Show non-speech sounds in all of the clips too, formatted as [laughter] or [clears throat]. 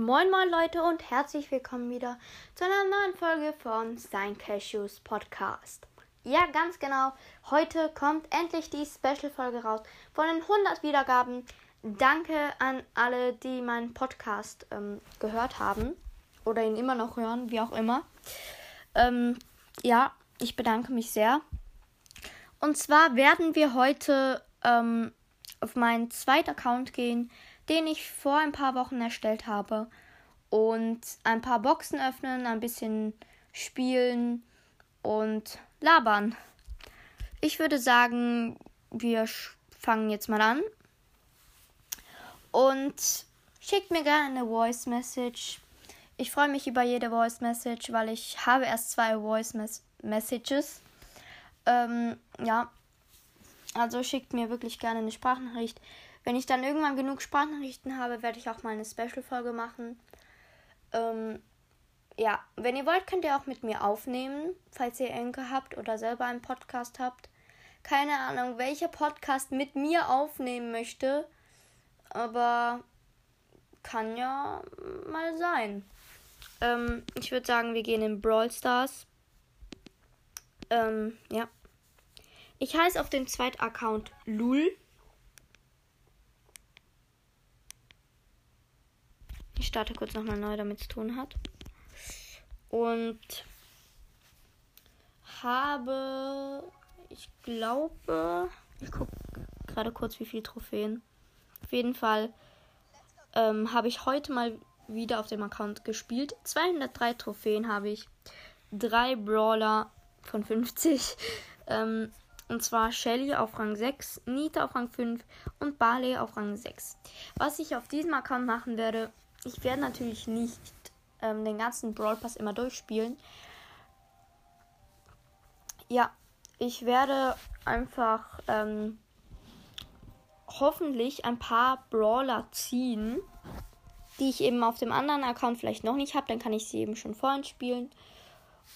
Moin moin Leute und herzlich willkommen wieder zu einer neuen Folge von Sein Cashews Podcast. Ja, ganz genau. Heute kommt endlich die Special-Folge raus von den 100 Wiedergaben. Danke an alle, die meinen Podcast ähm, gehört haben oder ihn immer noch hören, wie auch immer. Ähm, ja, ich bedanke mich sehr. Und zwar werden wir heute ähm, auf meinen zweiten Account gehen, den ich vor ein paar Wochen erstellt habe. Und ein paar Boxen öffnen, ein bisschen spielen und labern. Ich würde sagen, wir fangen jetzt mal an. Und schickt mir gerne eine Voice Message. Ich freue mich über jede Voice Message, weil ich habe erst zwei Voice Mes Messages. Ähm, ja, also schickt mir wirklich gerne eine Sprachnachricht. Wenn ich dann irgendwann genug Sprachnachrichten habe, werde ich auch mal eine Special-Folge machen. Ähm, ja, wenn ihr wollt, könnt ihr auch mit mir aufnehmen, falls ihr Enke habt oder selber einen Podcast habt. Keine Ahnung, welcher Podcast mit mir aufnehmen möchte, aber kann ja mal sein. Ähm, ich würde sagen, wir gehen in Brawl Stars. Ähm, ja. Ich heiße auf dem zweiten Account Lul. Ich starte kurz nochmal neu, damit es tun hat. Und habe, ich glaube, ich gucke gerade kurz, wie viele Trophäen. Auf jeden Fall ähm, habe ich heute mal wieder auf dem Account gespielt. 203 Trophäen habe ich. Drei Brawler von 50. [laughs] Ähm, und zwar Shelly auf Rang 6, Nita auf Rang 5 und Barley auf Rang 6. Was ich auf diesem Account machen werde, ich werde natürlich nicht ähm, den ganzen Brawl Pass immer durchspielen. Ja, ich werde einfach ähm, hoffentlich ein paar Brawler ziehen, die ich eben auf dem anderen Account vielleicht noch nicht habe. Dann kann ich sie eben schon vorhin spielen.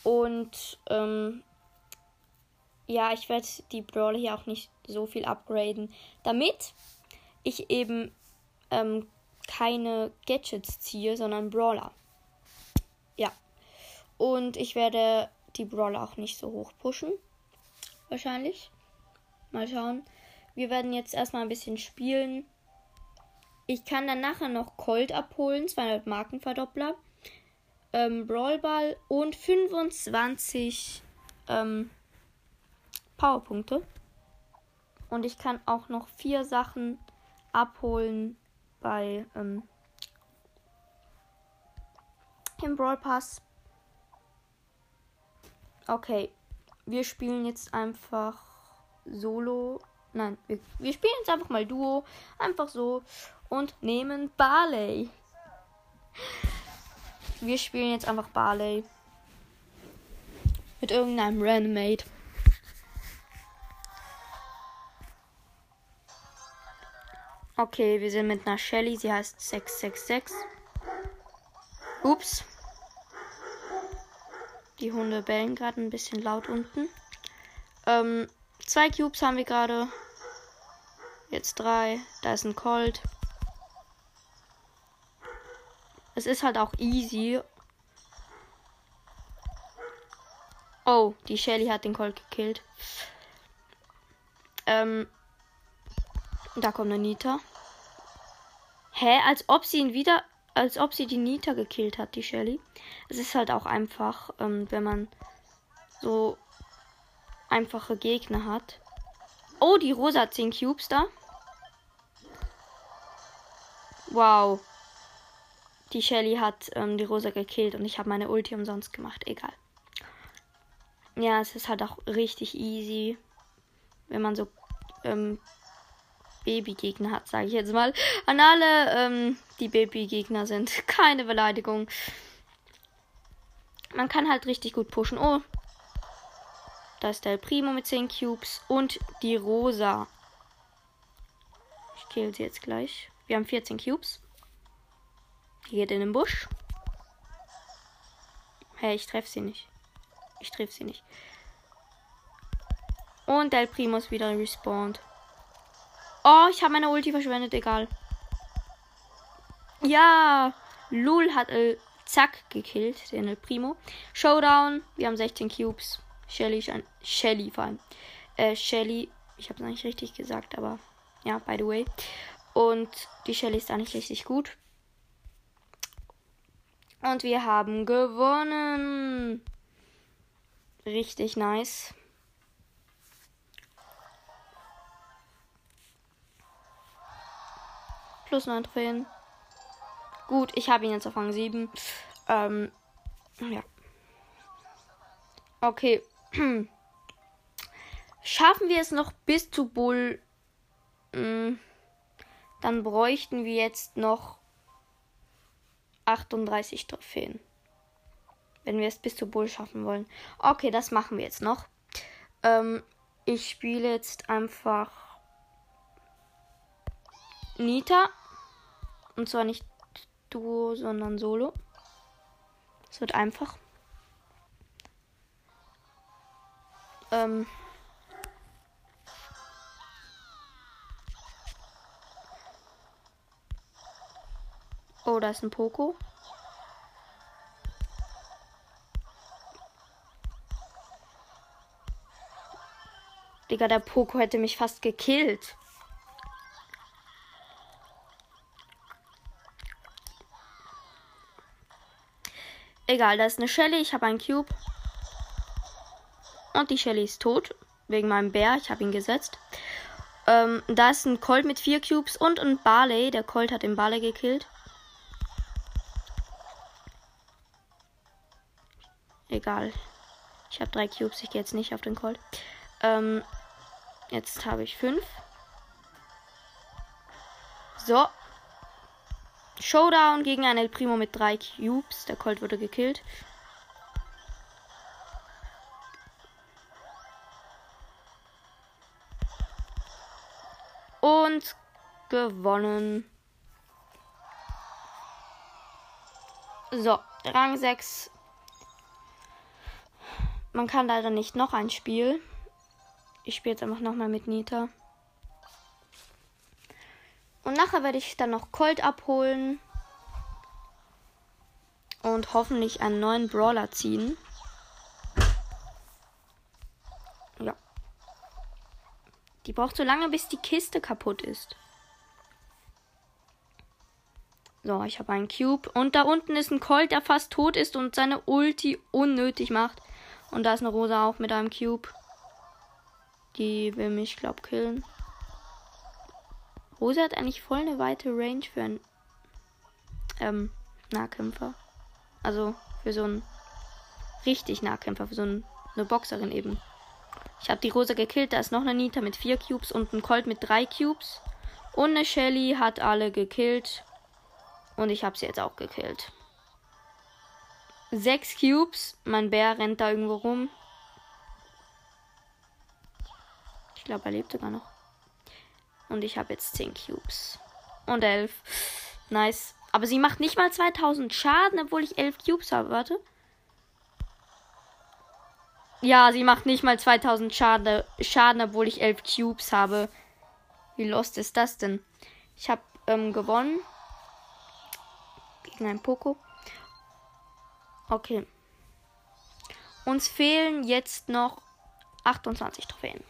Und ähm, ja, ich werde die Brawler hier auch nicht so viel upgraden, damit ich eben ähm, keine Gadgets ziehe, sondern Brawler. Ja. Und ich werde die Brawler auch nicht so hoch pushen. Wahrscheinlich. Mal schauen. Wir werden jetzt erstmal ein bisschen spielen. Ich kann dann nachher noch Colt abholen, 200 Markenverdoppler, ähm, Brawlball und 25 ähm, Powerpunkte. Und ich kann auch noch vier Sachen abholen, bei ähm, im Brawl Pass. Okay, wir spielen jetzt einfach Solo. Nein, wir, wir spielen jetzt einfach mal Duo. Einfach so. Und nehmen Barley. Wir spielen jetzt einfach Barley. Mit irgendeinem Randomate. Okay, wir sind mit einer Shelly. Sie heißt 666. Ups. Die Hunde bellen gerade ein bisschen laut unten. Ähm, zwei Cubes haben wir gerade. Jetzt drei. Da ist ein Colt. Es ist halt auch easy. Oh, die Shelly hat den Colt gekillt. Ähm, da kommt eine Nita. Hä? Als ob sie ihn wieder. Als ob sie die Nita gekillt hat, die Shelly. Es ist halt auch einfach, ähm, wenn man so einfache Gegner hat. Oh, die Rosa hat 10 Cubes da. Wow. Die Shelly hat ähm, die Rosa gekillt und ich habe meine Ulti umsonst gemacht. Egal. Ja, es ist halt auch richtig easy, wenn man so ähm, Babygegner hat, sage ich jetzt mal. An alle, ähm, die Babygegner sind. [laughs] Keine Beleidigung. Man kann halt richtig gut pushen. Oh. Da ist der Primo mit 10 Cubes. Und die Rosa. Ich kill sie jetzt gleich. Wir haben 14 Cubes. Die geht in den Busch. Hey, ich treffe sie nicht. Ich treffe sie nicht. Und der Primo ist wieder respawned. Oh, ich habe meine Ulti verschwendet, egal. Ja, Lul hat El Zack gekillt, den El Primo. Showdown, wir haben 16 Cubes. Shelly, Shelly vor allem. Äh, Shelly, ich habe es nicht richtig gesagt, aber ja, by the way. Und die Shelly ist da nicht richtig gut. Und wir haben gewonnen. Richtig nice. Plus 9 Trophäen. Gut, ich habe ihn jetzt auf Rang 7. Ähm, ja. Okay. [clears throat] Schaffen wir es noch bis zu Bull? Hm, dann bräuchten wir jetzt noch 38 Trophäen. Wenn wir es bis zu Bull schaffen wollen. Okay, das machen wir jetzt noch. Ähm, ich spiele jetzt einfach Nita. Und zwar nicht Duo, sondern Solo. Es wird einfach. Ähm. Oh, da ist ein Poco. Digga, der Poco hätte mich fast gekillt. Egal, da ist eine Shelly. Ich habe einen Cube. Und die Shelly ist tot. Wegen meinem Bär. Ich habe ihn gesetzt. Ähm, da ist ein Colt mit vier Cubes und ein Barley. Der Colt hat den Barley gekillt. Egal. Ich habe drei Cubes. Ich gehe jetzt nicht auf den Colt. Ähm, jetzt habe ich fünf. So. Showdown gegen einen El Primo mit drei Cubes. Der Colt wurde gekillt. Und gewonnen. So, Rang 6 man kann leider nicht noch ein Spiel. Ich spiele jetzt einfach nochmal mit Nita. Und nachher werde ich dann noch Colt abholen. Und hoffentlich einen neuen Brawler ziehen. Ja. Die braucht so lange, bis die Kiste kaputt ist. So, ich habe einen Cube. Und da unten ist ein Colt, der fast tot ist und seine Ulti unnötig macht. Und da ist eine Rosa auch mit einem Cube. Die will mich, glaub, killen. Rosa hat eigentlich voll eine weite Range für einen ähm, Nahkämpfer. Also für so einen richtig Nahkämpfer, für so einen, eine Boxerin eben. Ich habe die Rosa gekillt. Da ist noch eine Nita mit vier Cubes und ein Colt mit drei Cubes. Und eine Shelly hat alle gekillt. Und ich habe sie jetzt auch gekillt. Sechs Cubes. Mein Bär rennt da irgendwo rum. Ich glaube, er lebt sogar noch. Und ich habe jetzt zehn Cubes. Und elf. Nice. Aber sie macht nicht mal 2000 Schaden, obwohl ich elf Cubes habe. Warte. Ja, sie macht nicht mal 2000 Schaden, Schaden obwohl ich elf Cubes habe. Wie lost ist das denn? Ich habe ähm, gewonnen. Gegen ein Poco. Okay. Uns fehlen jetzt noch 28 Trophäen.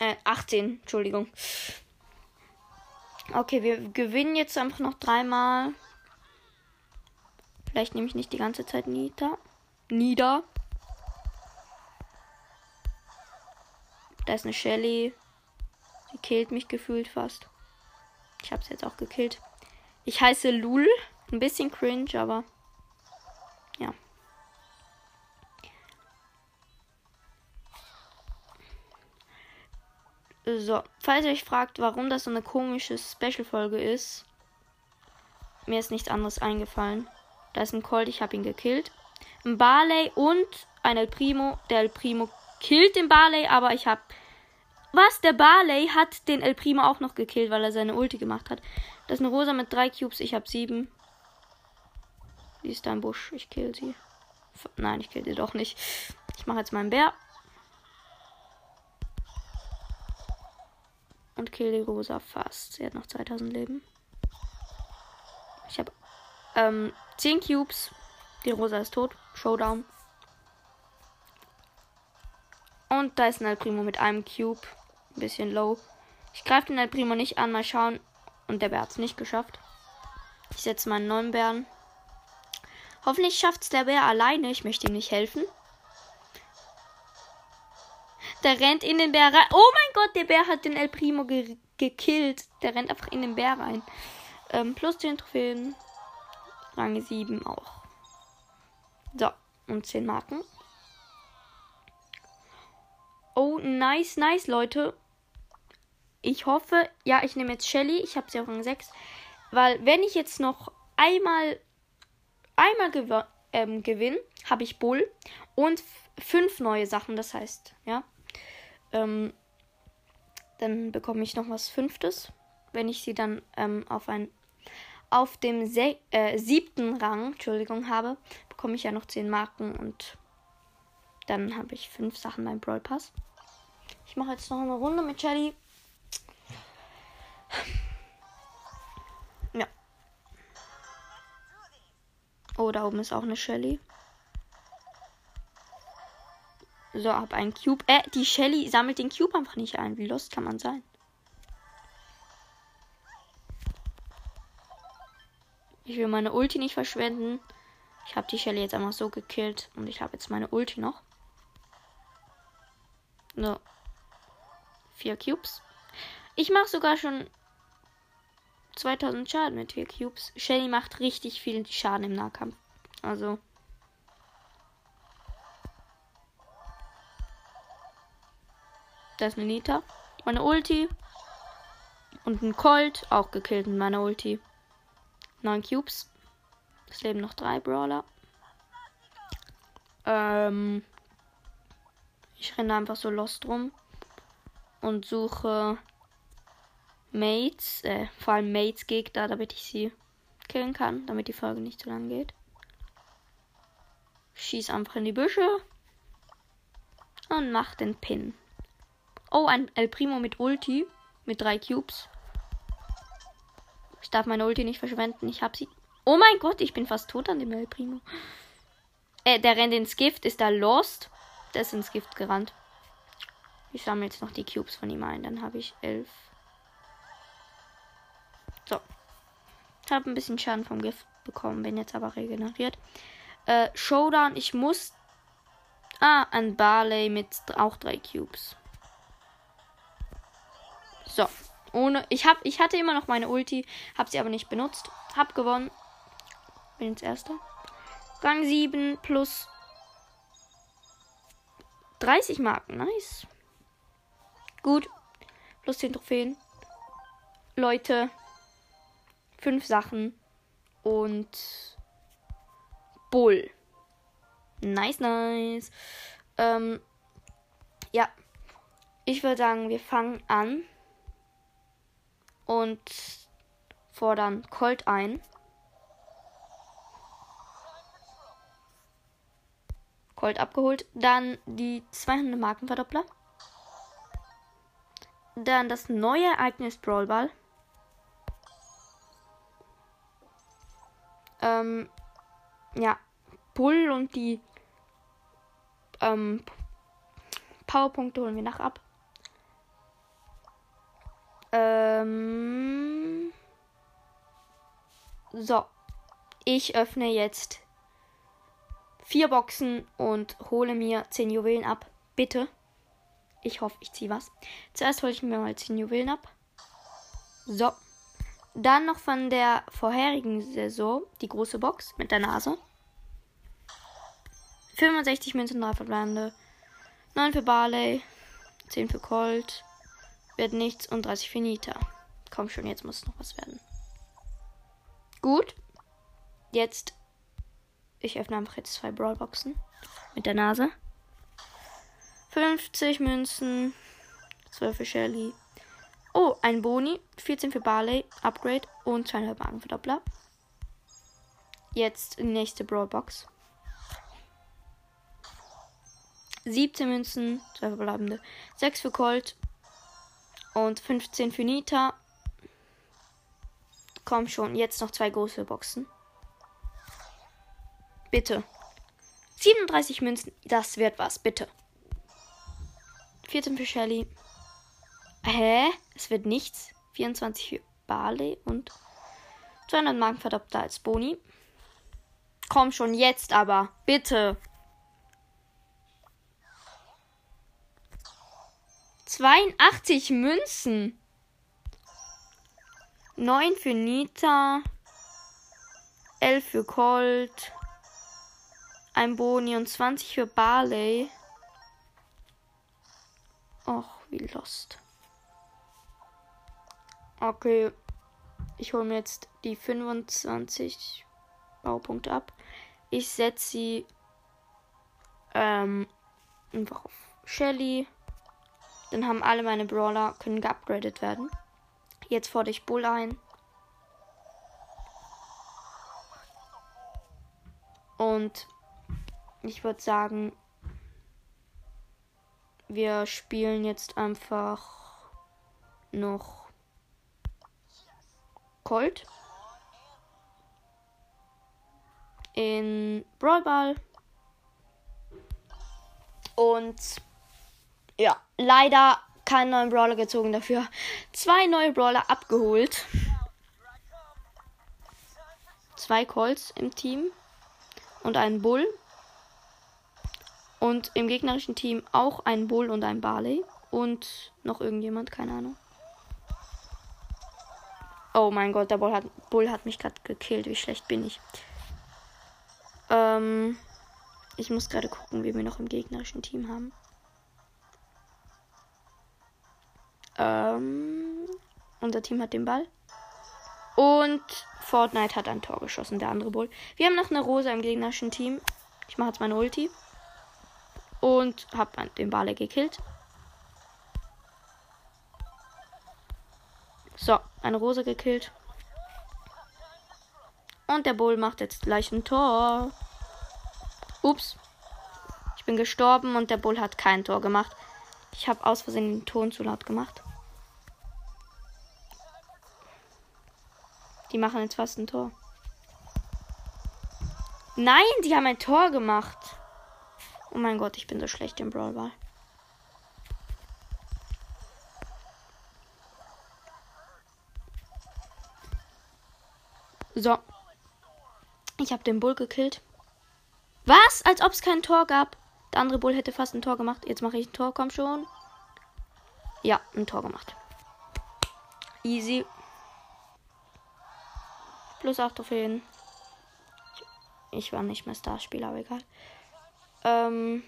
Äh, 18, Entschuldigung. Okay, wir gewinnen jetzt einfach noch dreimal. Vielleicht nehme ich nicht die ganze Zeit nieder. Nieder. Da ist eine Shelly. Sie killt mich gefühlt fast. Ich habe sie jetzt auch gekillt. Ich heiße Lul. Ein bisschen cringe, aber So, falls ihr euch fragt, warum das so eine komische Special-Folge ist, mir ist nichts anderes eingefallen. Da ist ein Colt, ich habe ihn gekillt. Ein Barley und ein El Primo. Der El Primo killt den Barley, aber ich habe. Was? Der Barley hat den El Primo auch noch gekillt, weil er seine Ulti gemacht hat. Das ist eine Rosa mit drei Cubes, ich habe sieben. Sie ist da Busch. Ich kill sie. Nein, ich kill sie doch nicht. Ich mache jetzt meinen Bär. Und kill die Rosa fast. Sie hat noch 2000 Leben. Ich habe Ähm, 10 Cubes. Die Rosa ist tot. Showdown. Und da ist ein El Primo mit einem Cube. Ein bisschen low. Ich greife den El Primo nicht an. Mal schauen. Und der Bär hat es nicht geschafft. Ich setze meinen neuen Bären. Hoffentlich schafft es der Bär alleine. Ich möchte ihm nicht helfen. Der rennt in den Bär rein. Oh mein Gott, der Bär hat den El Primo ge gekillt. Der rennt einfach in den Bär rein. Ähm, plus 10 Trophäen. Rang 7 auch. So, und 10 Marken. Oh, nice, nice, Leute. Ich hoffe, ja, ich nehme jetzt Shelly. Ich habe sie auf Rang 6. Weil, wenn ich jetzt noch einmal, einmal gew ähm, gewinne, habe ich Bull und fünf neue Sachen. Das heißt, ja. Ähm, dann bekomme ich noch was Fünftes. Wenn ich sie dann ähm, auf ein auf dem Se äh, siebten Rang, Entschuldigung, habe, bekomme ich ja noch 10 Marken und dann habe ich fünf Sachen beim Brawl Pass. Ich mache jetzt noch eine Runde mit Shelly. Ja. Oh, da oben ist auch eine Shelly. So, hab einen Cube. Äh, die Shelly sammelt den Cube einfach nicht ein. Wie lost kann man sein? Ich will meine Ulti nicht verschwenden. Ich habe die Shelly jetzt einfach so gekillt und ich habe jetzt meine Ulti noch. So. Vier Cubes. Ich mache sogar schon 2000 Schaden mit vier Cubes. Shelly macht richtig viel Schaden im Nahkampf. Also. Da ist eine Nita. Meine Ulti. Und ein Colt. Auch gekillt mit meiner Ulti. 9 Cubes. Es leben noch drei Brawler. Ähm, ich renne einfach so lost rum und suche Mates, äh, vor allem Mates Gegner, damit ich sie killen kann, damit die Folge nicht zu lang geht. Schieß einfach in die Büsche und mach den Pin. Oh, ein El Primo mit Ulti mit drei Cubes. Ich darf meine Ulti nicht verschwenden. Ich hab sie. Oh mein Gott, ich bin fast tot an dem El Primo. Äh, der rennt ins Gift. Ist da lost? Der ist ins Gift gerannt. Ich sammle jetzt noch die Cubes von ihm ein. Dann habe ich elf. So. Ich habe ein bisschen Schaden vom Gift bekommen. Bin jetzt aber regeneriert. Äh, Showdown. Ich muss. Ah, ein Barley mit auch drei Cubes. So. Ohne. Ich hab, ich hatte immer noch meine Ulti, habe sie aber nicht benutzt. Hab gewonnen. Bin jetzt erster. Rang 7 plus 30 Marken. Nice. Gut. Plus 10 Trophäen. Leute. 5 Sachen. Und Bull. Nice, nice. Ähm, ja. Ich würde sagen, wir fangen an und fordern Colt ein. Colt abgeholt. Dann die 200 Markenverdoppler. Dann das neue Ereignis Brawlball. Ähm, ja, Bull und die ähm, Powerpunkte holen wir nach ab. Ähm so. Ich öffne jetzt vier Boxen und hole mir zehn Juwelen ab. Bitte. Ich hoffe, ich ziehe was. Zuerst hole ich mir mal zehn Juwelen ab. So. Dann noch von der vorherigen Saison die große Box mit der Nase. 65 Münzen, 3 verbleibende. 9 für Barley. 10 für Colt wird nichts und 30 Finita. Komm schon, jetzt muss noch was werden. Gut. Jetzt. Ich öffne einfach jetzt zwei Brawlboxen. Mit der Nase. 50 Münzen. 12 für Shelly. Oh, ein Boni. 14 für Barley. Upgrade. Und 200 Magen für Doppler. Jetzt die nächste Brawlbox. 17 Münzen, 2 verbleibende. 6 für Colt, und 15 für Nita. Komm schon, jetzt noch zwei große Boxen. Bitte. 37 Münzen. Das wird was. Bitte. 14 für Shelly. Hä? Es wird nichts. 24 für Barley und 200 Marken als Boni. Komm schon, jetzt aber. Bitte. 82 Münzen. 9 für Nita. 11 für Colt. Ein Boni und 20 für Barley. Och, wie lost. Okay. Ich hole mir jetzt die 25 Baupunkte ab. Ich setze sie ähm, einfach auf Shelly. Dann haben alle meine Brawler können geupgradet werden. Jetzt fordere ich Bull ein. Und ich würde sagen, wir spielen jetzt einfach noch Colt in Brawl Ball. Und ja, leider keinen neuen Brawler gezogen, dafür zwei neue Brawler abgeholt. Zwei Colts im Team und einen Bull. Und im gegnerischen Team auch ein Bull und ein Barley. Und noch irgendjemand, keine Ahnung. Oh mein Gott, der Bull hat, Bull hat mich gerade gekillt. Wie schlecht bin ich? Ähm, ich muss gerade gucken, wie wir noch im gegnerischen Team haben. Ähm, unser Team hat den Ball. Und Fortnite hat ein Tor geschossen, der andere Bull. Wir haben noch eine Rose im gegnerischen Team. Ich mache jetzt meine Ulti. Und habe den Bale gekillt. So, eine Rose gekillt. Und der Bull macht jetzt gleich ein Tor. Ups. Ich bin gestorben und der Bull hat kein Tor gemacht. Ich habe aus Versehen den Ton zu laut gemacht. Die machen jetzt fast ein Tor. Nein, die haben ein Tor gemacht. Oh mein Gott, ich bin so schlecht im Brawl Ball. So. Ich habe den Bull gekillt. Was? Als ob es kein Tor gab. Der andere Bull hätte fast ein Tor gemacht. Jetzt mache ich ein Tor, komm schon. Ja, ein Tor gemacht. Easy. Plus 8 Trophäen. Ich war nicht mehr Starspieler, aber egal. Ähm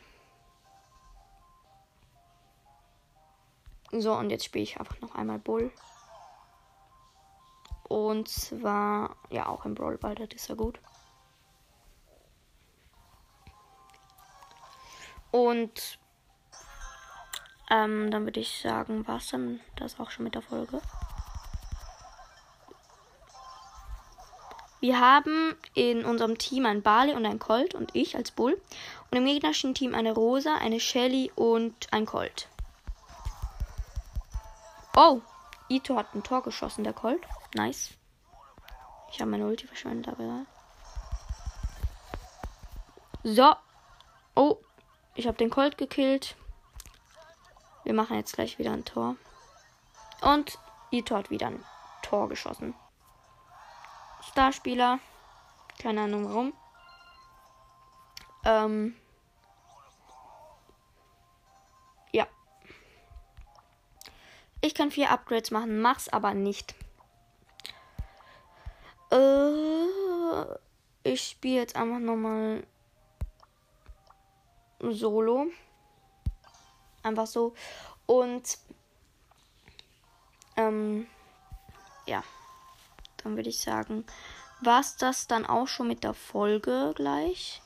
so, und jetzt spiele ich einfach noch einmal Bull. Und zwar, ja, auch im Brawl Ball, das ist ja gut. Und ähm, dann würde ich sagen, was dann das auch schon mit der Folge. Wir haben in unserem Team ein Barley und ein Colt und ich als Bull. Und im gegnerischen Team eine Rosa, eine Shelly und ein Colt. Oh, Ito hat ein Tor geschossen, der Colt. Nice. Ich habe meine Ulti verschwendet, aber. So. Oh, ich habe den Colt gekillt. Wir machen jetzt gleich wieder ein Tor. Und Ito hat wieder ein Tor geschossen. Starspieler. Keine Ahnung warum. Ähm. Ja. Ich kann vier Upgrades machen, mach's aber nicht. Äh, ich spiele jetzt einfach nochmal Solo. Einfach so. Und ähm, ja dann würde ich sagen, war es das dann auch schon mit der Folge gleich.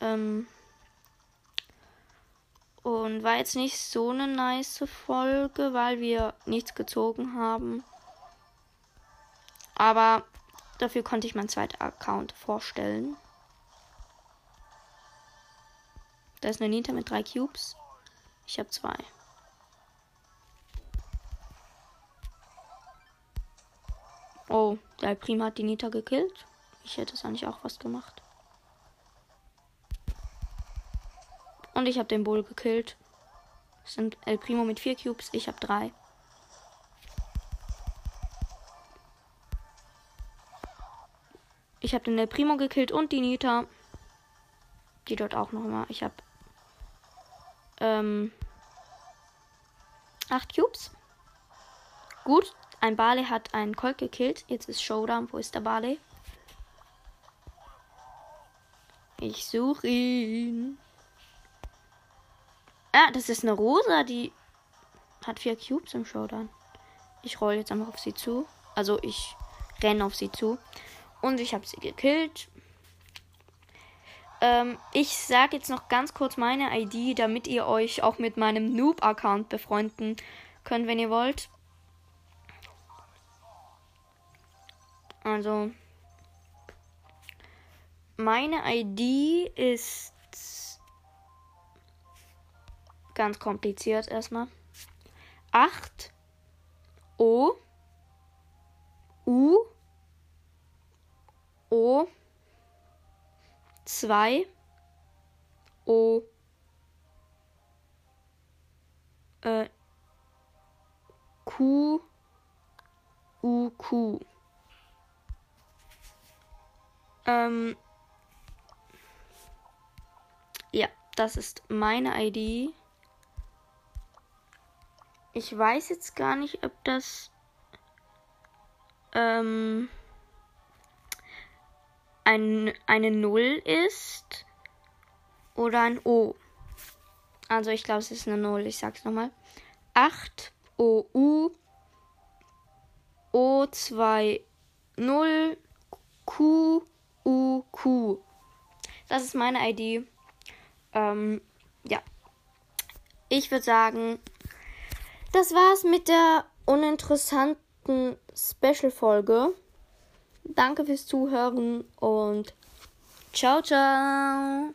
Ähm und war jetzt nicht so eine nice Folge, weil wir nichts gezogen haben. Aber dafür konnte ich meinen zweiten Account vorstellen. Da ist eine Nita mit drei Cubes. Ich habe zwei. Oh, der Prima hat die Nita gekillt. Ich hätte es eigentlich auch was gemacht. Und ich habe den Bull gekillt. Das sind El Primo mit vier Cubes. Ich habe drei. Ich habe den El Primo gekillt und die Nita. Die dort auch noch immer. Ich habe ähm, acht Cubes. Gut. Ein Barley hat einen Colt gekillt. Jetzt ist Showdown. Wo ist der Barley? Ich suche ihn. Ah, das ist eine Rosa, die hat vier Cubes im Showdown. Ich roll jetzt einfach auf sie zu. Also ich renne auf sie zu. Und ich habe sie gekillt. Ähm, ich sage jetzt noch ganz kurz meine ID, damit ihr euch auch mit meinem Noob-Account befreunden könnt, wenn ihr wollt. Also, meine ID ist ganz kompliziert erstmal. 8 O U O 2 O äh, Q U Q. Ähm, ja, das ist meine ID. Ich weiß jetzt gar nicht, ob das ähm, ein, eine Null ist oder ein O. Also ich glaube, es ist eine Null. Ich sag's nochmal. 8 OU O2 0 Q U Q. Das ist meine ID. Ähm, ja. Ich würde sagen, das war's mit der uninteressanten Special-Folge. Danke fürs Zuhören und ciao, ciao.